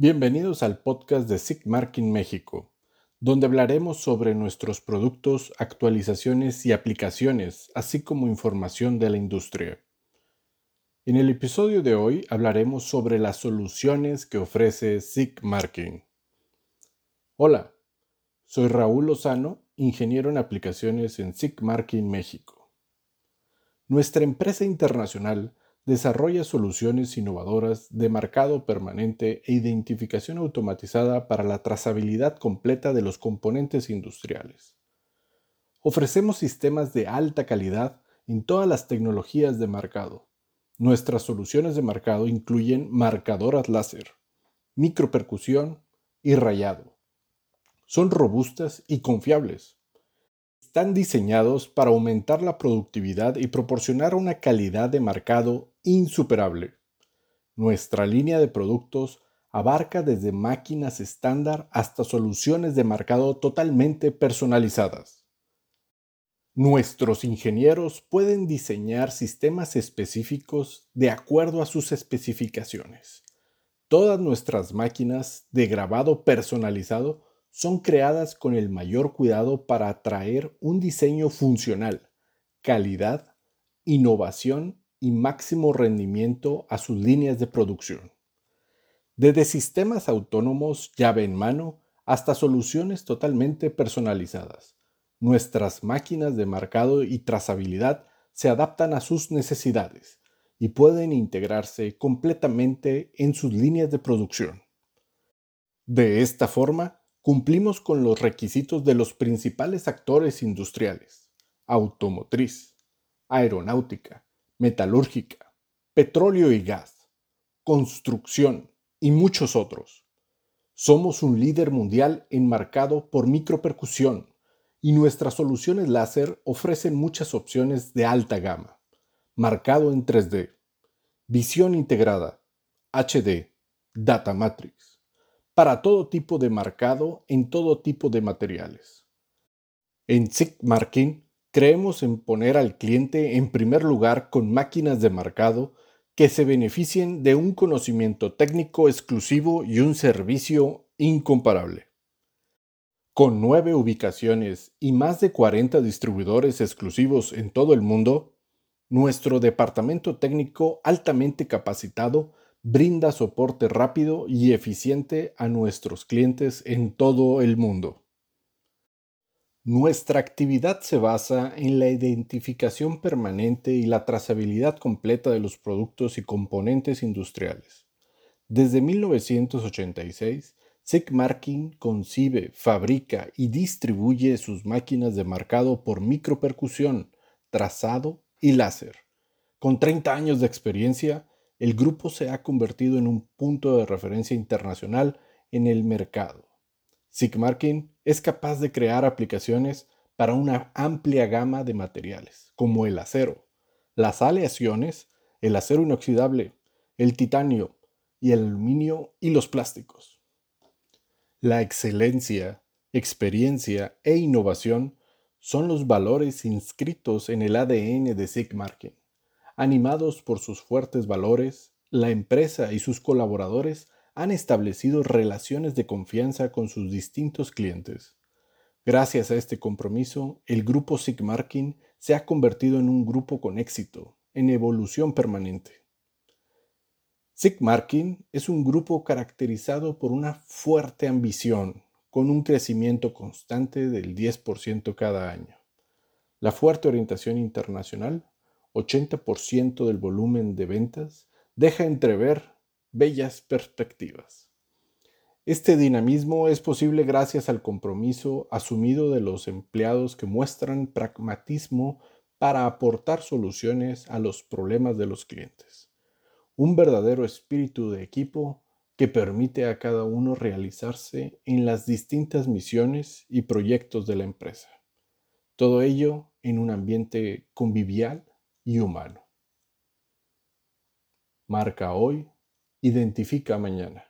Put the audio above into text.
Bienvenidos al podcast de Sigmarking México, donde hablaremos sobre nuestros productos, actualizaciones y aplicaciones, así como información de la industria. En el episodio de hoy hablaremos sobre las soluciones que ofrece Sigmarking. Hola, soy Raúl Lozano, ingeniero en aplicaciones en Sigmarking México. Nuestra empresa internacional desarrolla soluciones innovadoras de marcado permanente e identificación automatizada para la trazabilidad completa de los componentes industriales. Ofrecemos sistemas de alta calidad en todas las tecnologías de marcado. Nuestras soluciones de marcado incluyen marcadoras láser, micropercusión y rayado. Son robustas y confiables están diseñados para aumentar la productividad y proporcionar una calidad de marcado insuperable. Nuestra línea de productos abarca desde máquinas estándar hasta soluciones de marcado totalmente personalizadas. Nuestros ingenieros pueden diseñar sistemas específicos de acuerdo a sus especificaciones. Todas nuestras máquinas de grabado personalizado son creadas con el mayor cuidado para atraer un diseño funcional, calidad, innovación y máximo rendimiento a sus líneas de producción. Desde sistemas autónomos llave en mano hasta soluciones totalmente personalizadas, nuestras máquinas de marcado y trazabilidad se adaptan a sus necesidades y pueden integrarse completamente en sus líneas de producción. De esta forma, cumplimos con los requisitos de los principales actores industriales, automotriz, aeronáutica, metalúrgica, petróleo y gas, construcción y muchos otros. Somos un líder mundial enmarcado por micropercusión y nuestras soluciones láser ofrecen muchas opciones de alta gama, marcado en 3D, visión integrada, HD, Data Matrix, para todo tipo de marcado en todo tipo de materiales. En Sigmarking Creemos en poner al cliente en primer lugar con máquinas de marcado que se beneficien de un conocimiento técnico exclusivo y un servicio incomparable. Con nueve ubicaciones y más de 40 distribuidores exclusivos en todo el mundo, nuestro departamento técnico altamente capacitado brinda soporte rápido y eficiente a nuestros clientes en todo el mundo. Nuestra actividad se basa en la identificación permanente y la trazabilidad completa de los productos y componentes industriales. Desde 1986, Sigmarking concibe, fabrica y distribuye sus máquinas de marcado por micropercusión, trazado y láser. Con 30 años de experiencia, el grupo se ha convertido en un punto de referencia internacional en el mercado. Sigmarking es capaz de crear aplicaciones para una amplia gama de materiales, como el acero, las aleaciones, el acero inoxidable, el titanio y el aluminio y los plásticos. La excelencia, experiencia e innovación son los valores inscritos en el ADN de Sigmarking. Animados por sus fuertes valores, la empresa y sus colaboradores han establecido relaciones de confianza con sus distintos clientes. Gracias a este compromiso, el grupo Sigmarking se ha convertido en un grupo con éxito, en evolución permanente. Sigmarking es un grupo caracterizado por una fuerte ambición, con un crecimiento constante del 10% cada año. La fuerte orientación internacional, 80% del volumen de ventas, deja entrever bellas perspectivas. Este dinamismo es posible gracias al compromiso asumido de los empleados que muestran pragmatismo para aportar soluciones a los problemas de los clientes. Un verdadero espíritu de equipo que permite a cada uno realizarse en las distintas misiones y proyectos de la empresa. Todo ello en un ambiente convivial y humano. Marca hoy Identifica mañana.